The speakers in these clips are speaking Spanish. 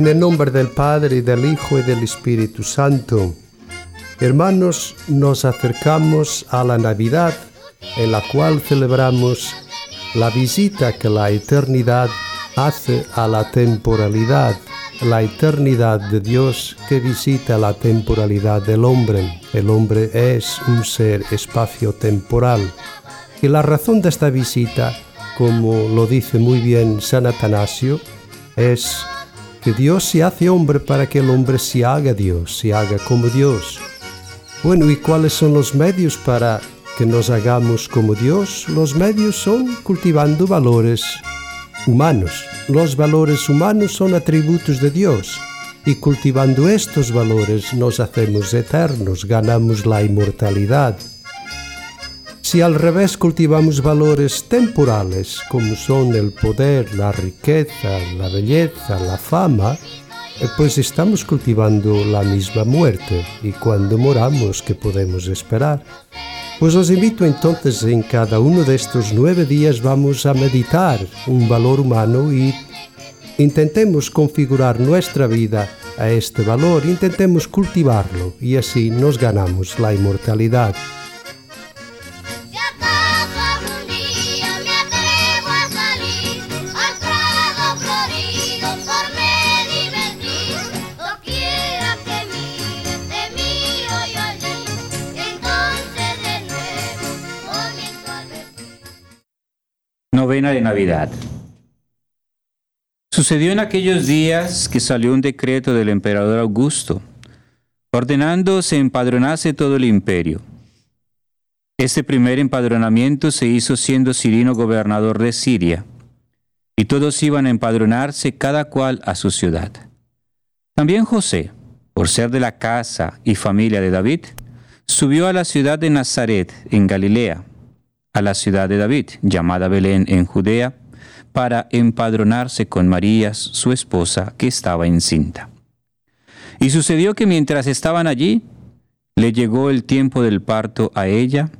En el nombre del Padre, y del Hijo y del Espíritu Santo. Hermanos, nos acercamos a la Navidad, en la cual celebramos la visita que la eternidad hace a la temporalidad, la eternidad de Dios que visita la temporalidad del hombre. El hombre es un ser espacio-temporal. Y la razón de esta visita, como lo dice muy bien San Atanasio, es que Dios se hace hombre para que el hombre se haga Dios, se haga como Dios. Bueno, ¿y cuáles son los medios para que nos hagamos como Dios? Los medios son cultivando valores humanos. Los valores humanos son atributos de Dios y cultivando estos valores nos hacemos eternos, ganamos la inmortalidad. Si al revés cultivamos valores temporales, como son el poder, la riqueza, la belleza, la fama, eh, pues estamos cultivando la misma muerte y cuando moramos, ¿qué podemos esperar? Pues os invito entonces en cada uno de estos nueve días vamos a meditar un valor humano y intentemos configurar nuestra vida a este valor, intentemos cultivarlo y así nos ganamos la inmortalidad. De Navidad. Sucedió en aquellos días que salió un decreto del emperador Augusto, ordenando se empadronase todo el imperio. Este primer empadronamiento se hizo siendo Cirino gobernador de Siria, y todos iban a empadronarse cada cual a su ciudad. También José, por ser de la casa y familia de David, subió a la ciudad de Nazaret, en Galilea, a la ciudad de David, llamada Belén en Judea, para empadronarse con María, su esposa, que estaba encinta. Y sucedió que mientras estaban allí, le llegó el tiempo del parto a ella,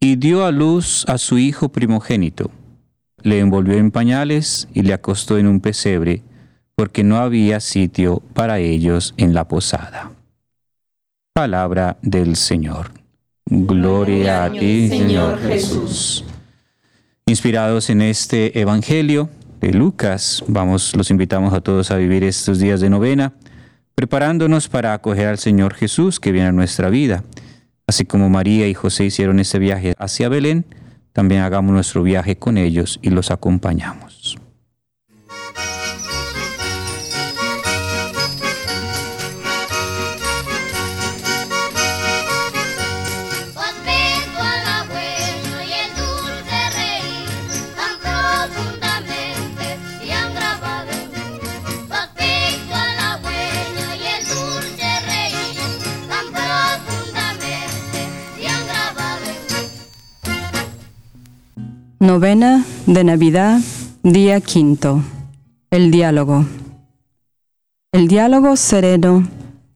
y dio a luz a su hijo primogénito. Le envolvió en pañales y le acostó en un pesebre, porque no había sitio para ellos en la posada. Palabra del Señor. Gloria a ti, Señor Jesús. Inspirados en este Evangelio de Lucas, vamos, los invitamos a todos a vivir estos días de novena, preparándonos para acoger al Señor Jesús que viene a nuestra vida. Así como María y José hicieron ese viaje hacia Belén, también hagamos nuestro viaje con ellos y los acompañamos. Novena de Navidad, día quinto. El diálogo. El diálogo sereno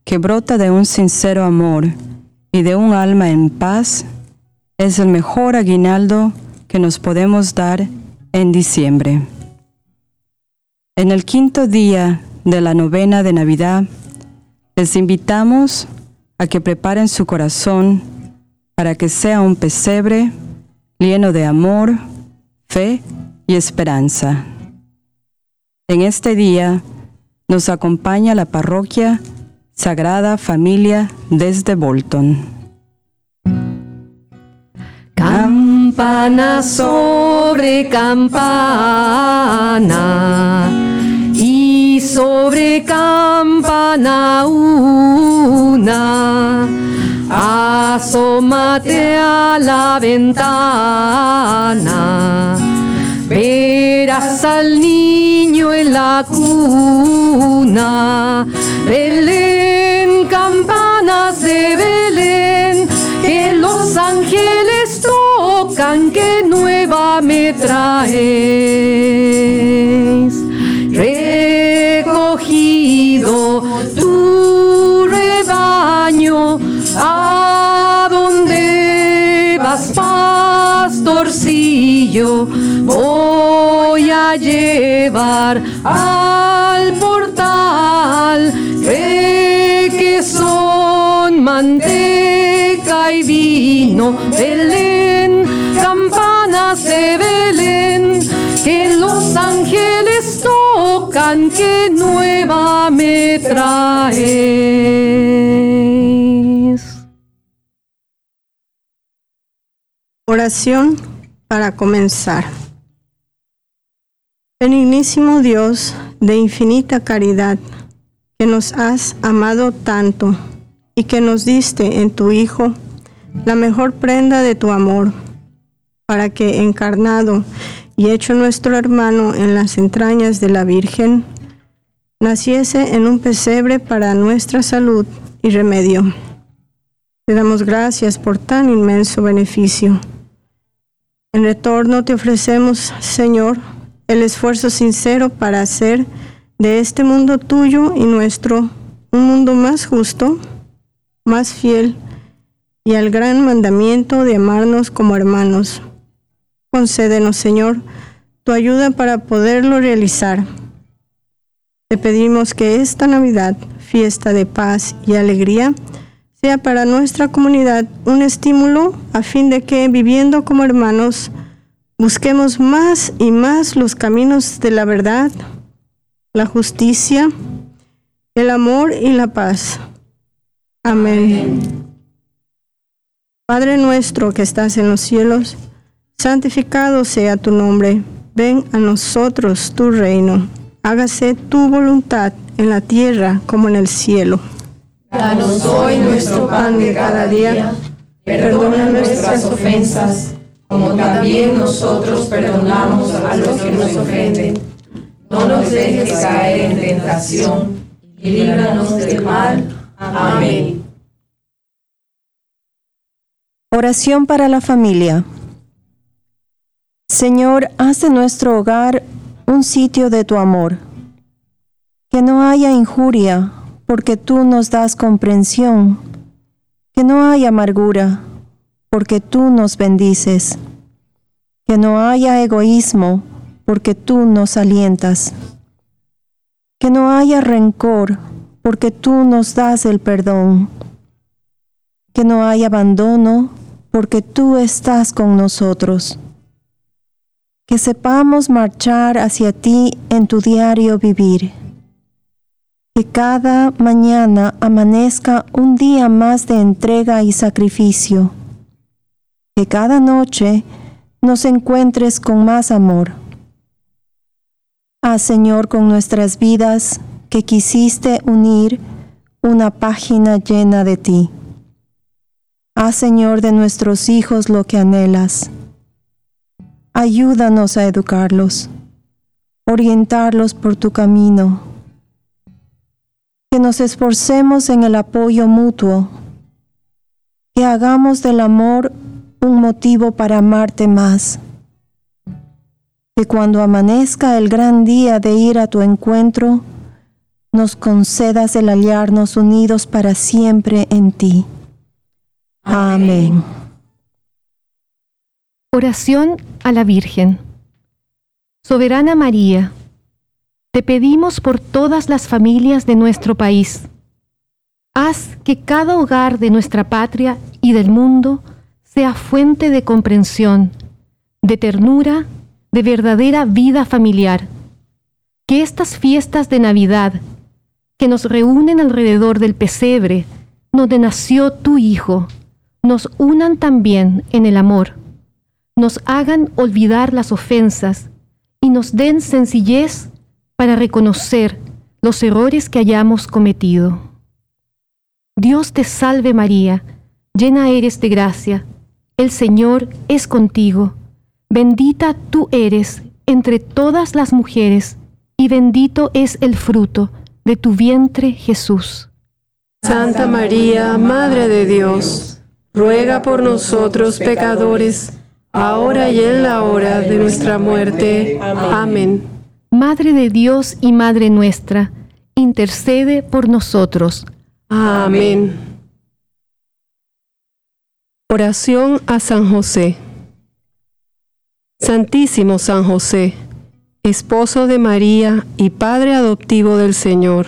que brota de un sincero amor y de un alma en paz es el mejor aguinaldo que nos podemos dar en diciembre. En el quinto día de la novena de Navidad, les invitamos a que preparen su corazón para que sea un pesebre lleno de amor, fe y esperanza. En este día nos acompaña la parroquia Sagrada Familia desde Bolton. Campana sobre campana y sobre campana una Asómate a la ventana, verás al niño en la cuna. Belén, campanas de Belén, que los ángeles tocan, que nueva me traes. Recogido tu voy a llevar al portal de que son manteca y vino, Belén, campanas de Belén, que los ángeles tocan, que nueva me traes. Oración para comenzar. Benignísimo Dios de infinita caridad, que nos has amado tanto y que nos diste en tu Hijo la mejor prenda de tu amor, para que encarnado y hecho nuestro hermano en las entrañas de la Virgen, naciese en un pesebre para nuestra salud y remedio. Te damos gracias por tan inmenso beneficio. En retorno te ofrecemos, Señor, el esfuerzo sincero para hacer de este mundo tuyo y nuestro un mundo más justo, más fiel y al gran mandamiento de amarnos como hermanos. Concédenos, Señor, tu ayuda para poderlo realizar. Te pedimos que esta Navidad, fiesta de paz y alegría, sea para nuestra comunidad un estímulo a fin de que, viviendo como hermanos, Busquemos más y más los caminos de la verdad, la justicia, el amor y la paz. Amén. Padre nuestro que estás en los cielos, santificado sea tu nombre. Ven a nosotros tu reino. Hágase tu voluntad en la tierra como en el cielo. Danos hoy nuestro pan de cada día. Perdona nuestras ofensas como también nosotros perdonamos a los que nos ofenden. No nos dejes caer en tentación y líbranos del mal. Amén. Oración para la familia. Señor, haz de nuestro hogar un sitio de tu amor. Que no haya injuria, porque tú nos das comprensión. Que no haya amargura, porque tú nos bendices. Que no haya egoísmo, porque tú nos alientas. Que no haya rencor, porque tú nos das el perdón. Que no haya abandono, porque tú estás con nosotros. Que sepamos marchar hacia ti en tu diario vivir. Que cada mañana amanezca un día más de entrega y sacrificio que cada noche nos encuentres con más amor. Haz, Señor, con nuestras vidas que quisiste unir una página llena de ti. Haz, Señor, de nuestros hijos lo que anhelas. Ayúdanos a educarlos, orientarlos por tu camino. Que nos esforcemos en el apoyo mutuo, que hagamos del amor un motivo para amarte más. Que cuando amanezca el gran día de ir a tu encuentro, nos concedas el hallarnos unidos para siempre en ti. Amén. Oración a la Virgen. Soberana María, te pedimos por todas las familias de nuestro país. Haz que cada hogar de nuestra patria y del mundo sea fuente de comprensión, de ternura, de verdadera vida familiar. Que estas fiestas de Navidad, que nos reúnen alrededor del pesebre, donde nació tu Hijo, nos unan también en el amor, nos hagan olvidar las ofensas y nos den sencillez para reconocer los errores que hayamos cometido. Dios te salve María, llena eres de gracia el Señor es contigo. Bendita tú eres entre todas las mujeres, y bendito es el fruto de tu vientre Jesús. Santa María, Madre de Dios, ruega por nosotros pecadores, ahora y en la hora de nuestra muerte. Amén. Madre de Dios y Madre nuestra, intercede por nosotros. Amén. Oración a San José. Santísimo San José, esposo de María y Padre adoptivo del Señor,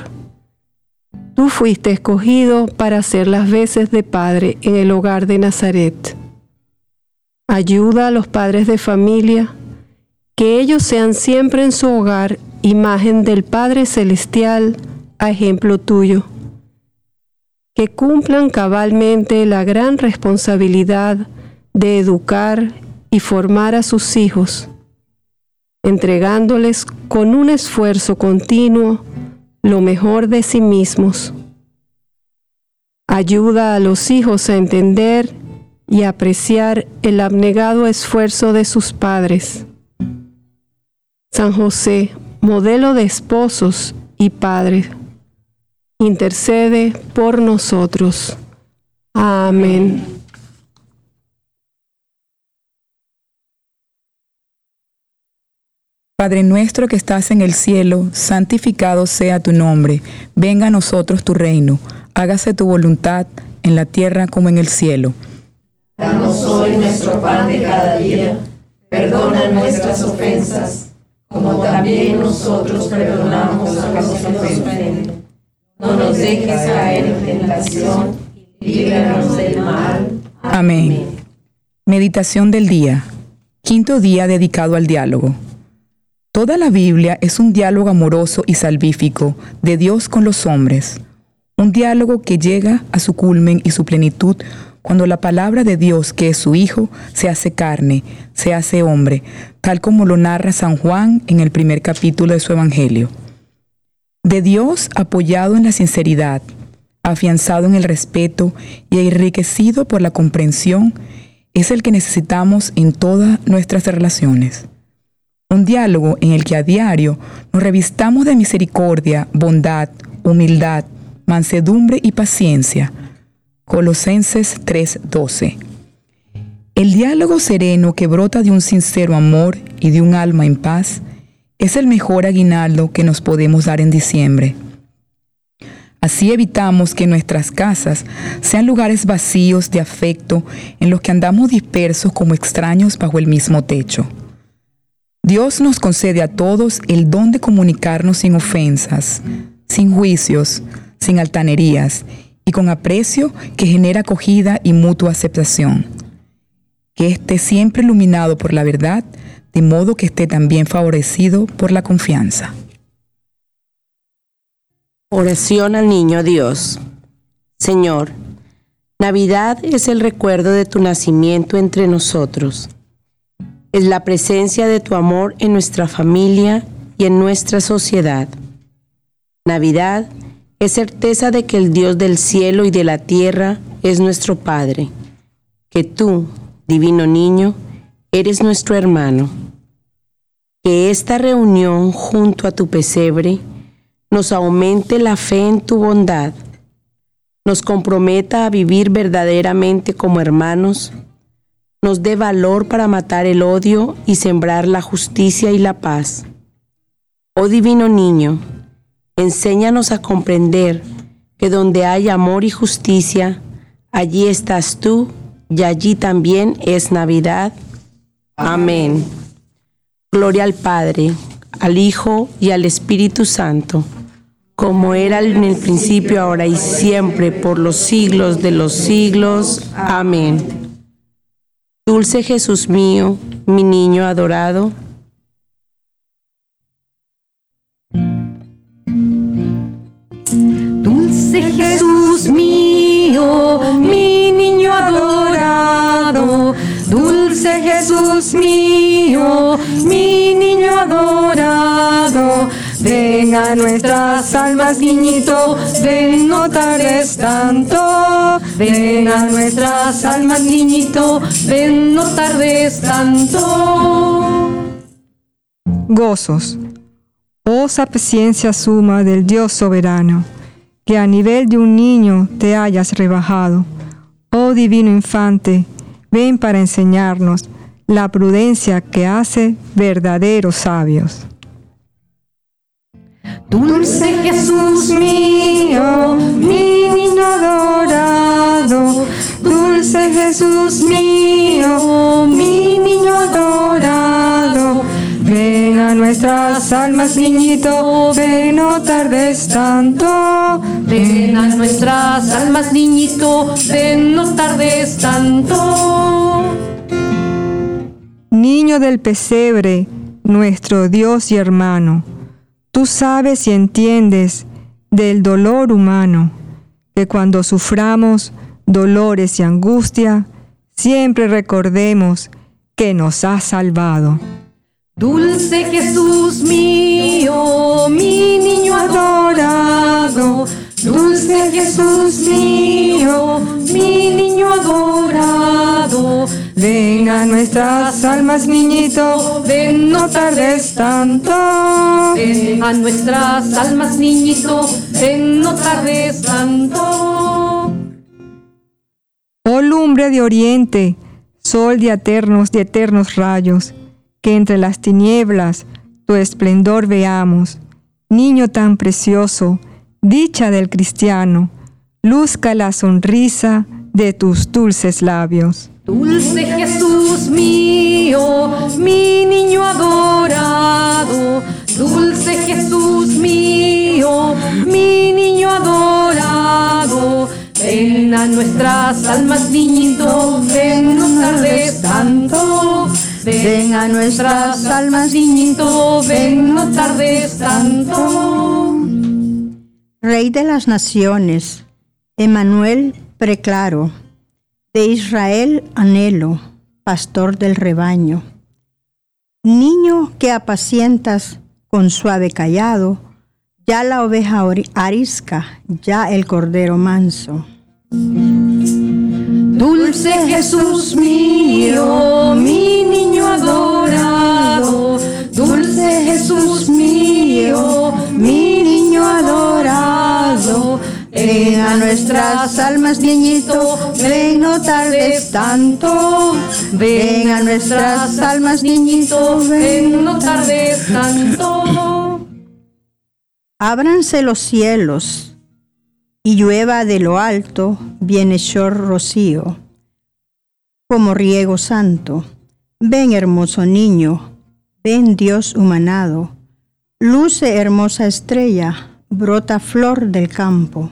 Tú fuiste escogido para hacer las veces de padre en el hogar de Nazaret. Ayuda a los padres de familia, que ellos sean siempre en su hogar imagen del Padre Celestial, a ejemplo tuyo. Que cumplan cabalmente la gran responsabilidad de educar y formar a sus hijos, entregándoles con un esfuerzo continuo lo mejor de sí mismos. Ayuda a los hijos a entender y apreciar el abnegado esfuerzo de sus padres. San José, modelo de esposos y padres, intercede por nosotros. Amén. Padre nuestro que estás en el cielo, santificado sea tu nombre, venga a nosotros tu reino, hágase tu voluntad en la tierra como en el cielo. Danos hoy nuestro pan de cada día, perdona nuestras ofensas, como también nosotros perdonamos a los que nos ofenden. No nos dejes caer en tentación, líbranos del mal. Amén. Meditación del día. Quinto día dedicado al diálogo. Toda la Biblia es un diálogo amoroso y salvífico de Dios con los hombres, un diálogo que llega a su culmen y su plenitud cuando la palabra de Dios, que es su Hijo, se hace carne, se hace hombre, tal como lo narra San Juan en el primer capítulo de su Evangelio. De Dios apoyado en la sinceridad, afianzado en el respeto y enriquecido por la comprensión, es el que necesitamos en todas nuestras relaciones un diálogo en el que a diario nos revistamos de misericordia, bondad, humildad, mansedumbre y paciencia. Colosenses 3:12. El diálogo sereno que brota de un sincero amor y de un alma en paz es el mejor aguinaldo que nos podemos dar en diciembre. Así evitamos que nuestras casas sean lugares vacíos de afecto en los que andamos dispersos como extraños bajo el mismo techo. Dios nos concede a todos el don de comunicarnos sin ofensas, sin juicios, sin altanerías y con aprecio que genera acogida y mutua aceptación. Que esté siempre iluminado por la verdad, de modo que esté también favorecido por la confianza. Oración al Niño Dios. Señor, Navidad es el recuerdo de tu nacimiento entre nosotros es la presencia de tu amor en nuestra familia y en nuestra sociedad. Navidad es certeza de que el Dios del cielo y de la tierra es nuestro Padre, que tú, divino niño, eres nuestro hermano. Que esta reunión junto a tu pesebre nos aumente la fe en tu bondad, nos comprometa a vivir verdaderamente como hermanos nos dé valor para matar el odio y sembrar la justicia y la paz. Oh divino niño, enséñanos a comprender que donde hay amor y justicia, allí estás tú y allí también es Navidad. Amén. Gloria al Padre, al Hijo y al Espíritu Santo, como era en el principio, ahora y siempre, por los siglos de los siglos. Amén. Dulce Jesús mío, mi niño adorado. Dulce Jesús mío, mi niño adorado. Ven a nuestras almas, niñito, ven, no tardes tanto. Ven a nuestras almas, niñito, ven, no tardes tanto. Gozos. Oh paciencia suma del Dios soberano, que a nivel de un niño te hayas rebajado. Oh divino infante, ven para enseñarnos la prudencia que hace verdaderos sabios. Dulce Jesús mío, mi niño adorado. Dulce Jesús mío, mi niño adorado. Nuestras almas, niñito, ven, no tardes tanto. Ven a nuestras almas, niñito, ven, no tardes tanto. Niño del pesebre, nuestro Dios y hermano, tú sabes y entiendes del dolor humano, que cuando suframos dolores y angustia, siempre recordemos que nos has salvado. Dulce Jesús mío, mi niño adorado, dulce Jesús mío, mi niño adorado. Ven a nuestras almas, niñito, Ven, no tardes tanto. Ven a nuestras almas, niñito, ven, no tardes tanto. Oh lumbre de oriente, sol de eternos, de eternos rayos, que entre las tinieblas tu esplendor veamos. Niño tan precioso, dicha del cristiano, luzca la sonrisa de tus dulces labios. Dulce Jesús mío, mi niño adorado. Dulce Jesús mío, mi niño adorado. Ven a nuestras almas, niñito, ven, no tardes tanto. Ven a nuestras almas, niñito, ven, no tardes tanto. Rey de las naciones, Emanuel preclaro, de Israel anhelo, pastor del rebaño. Niño que apacientas con suave callado, ya la oveja arisca, ya el cordero manso. Dulce Jesús mío, mi Jesús mío, mi niño adorado. Ven a nuestras almas, niñito, ven, no tardes tanto. Ven a nuestras almas, niñito, ven, no tardes tanto. Ábranse los cielos y llueva de lo alto bienhechor rocío, como riego santo. Ven hermoso niño, ven Dios humanado, luce hermosa estrella, brota flor del campo.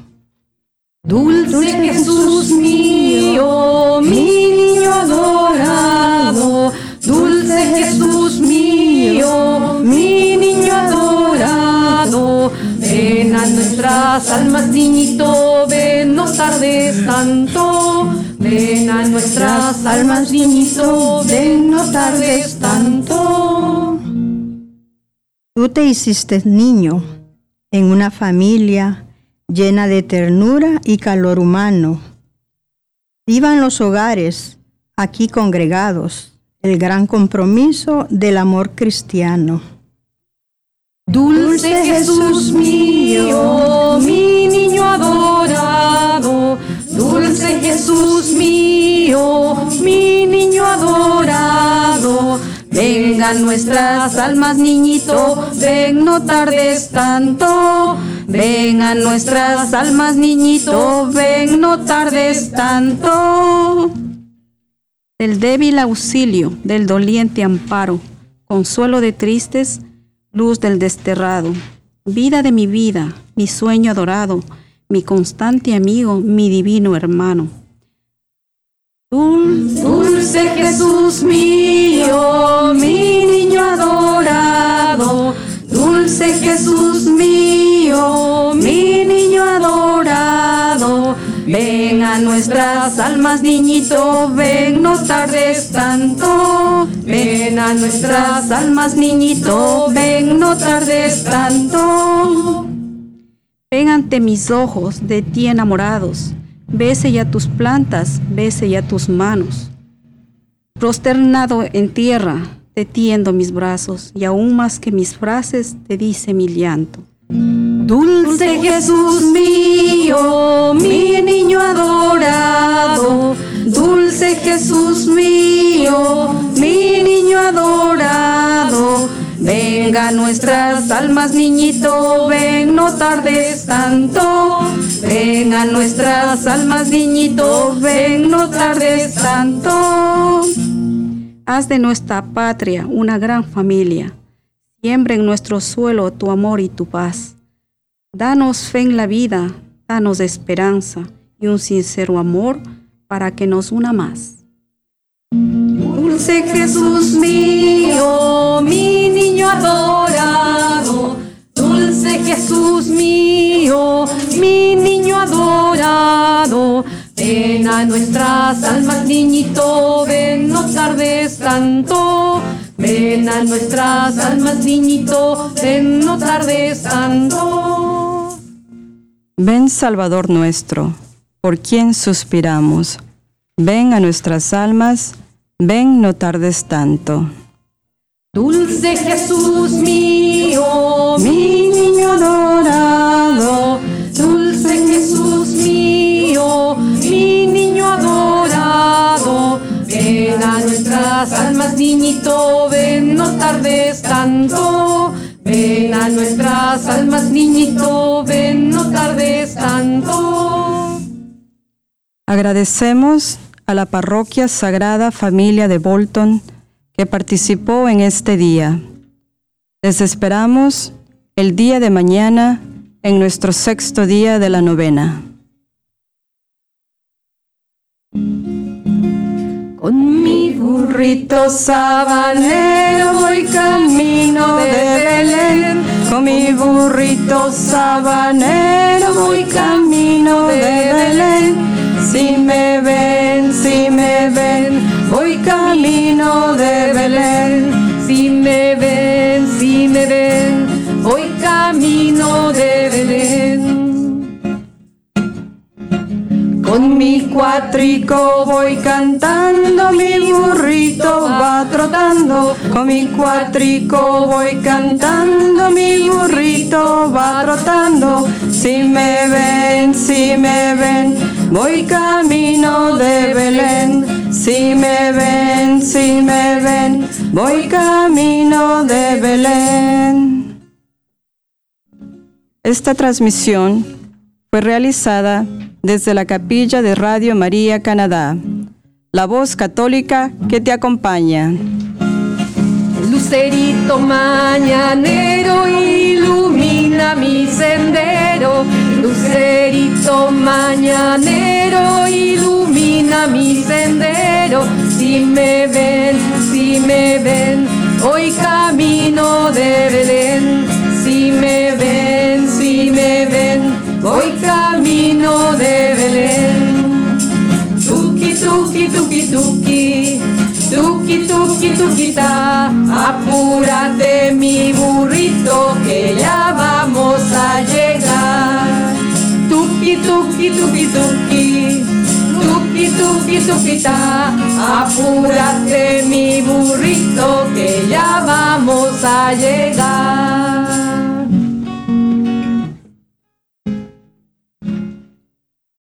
Dulce Jesús mío, mi niño adorado. Dulce Jesús mío, mi niño adorado. Ven a nuestras almas, niñito, ven, no tardes tanto. Ven a nuestras almas, niñito, ven, no tardes tanto. Tú te hiciste niño en una familia llena de ternura y calor humano. Vivan los hogares aquí congregados el gran compromiso del amor cristiano. Dulce Jesús mío, mi mi niño adorado. Vengan nuestras almas, niñito, ven, no tardes tanto. Vengan nuestras almas, niñito, ven, no tardes tanto. Del débil auxilio, del doliente amparo, consuelo de tristes, luz del desterrado, vida de mi vida, mi sueño adorado, mi constante amigo, mi divino hermano. Dulce Jesús mío, mi niño adorado. Dulce Jesús mío, mi niño adorado. Ven a nuestras almas, niñito, ven, no tardes tanto. Ven a nuestras almas, niñito, ven, no tardes tanto. Ven ante mis ojos de ti enamorados, bese ya tus plantas, bese ya tus manos. Prosternado en tierra, te tiendo mis brazos, y aún más que mis frases, te dice mi llanto. Dulce Jesús mío, mi niño adorado. Dulce Jesús mío, mi niño adorado. Venga nuestras almas, niñito, ven, no tardes tanto. Ven a nuestras almas, niñito, ven, no tardes tanto. Haz de nuestra patria una gran familia. Siembra en nuestro suelo tu amor y tu paz. Danos fe en la vida, danos esperanza y un sincero amor para que nos una más. Dulce Jesús mío, mi niño adorado, a nuestras almas, niñito, ven, no tardes tanto. Ven a nuestras almas, niñito, ven, no tardes tanto. Ven Salvador nuestro, por quien suspiramos. Ven a nuestras almas, ven no tardes tanto. Dulce Jesús mío, mi niño adorado, ven a nuestras almas, niñito, ven, no tardes tanto. Ven a nuestras almas, niñito, ven, no tardes tanto. Agradecemos a la Parroquia Sagrada Familia de Bolton que participó en este día. Les esperamos el día de mañana en nuestro sexto día de la novena. Con mi burrito sabanero voy camino de Belén. Con mi burrito sabanero voy camino de Belén. Si me ven, si me ven, voy camino de Belén. Si me ven, si me ven, voy camino de Belén. Con mi cuatrico voy cantando, mi burrito va trotando. Con mi cuatrico voy cantando, mi burrito va trotando. Si me ven, si me ven, voy camino de Belén. Si me ven, si me ven, voy camino de Belén. Esta transmisión fue realizada desde la capilla de Radio María Canadá, la voz católica que te acompaña. Lucerito mañanero ilumina mi sendero. Lucerito mañanero ilumina mi sendero. Si me ven, si me ven, hoy camino de Belén. Tuki, tuki, tuquita, apúrate mi burrito que ya vamos a llegar. Tuki, tuki, tuki, tuki, tuki, tuki, tuquita, apúrate mi burrito que ya vamos a llegar.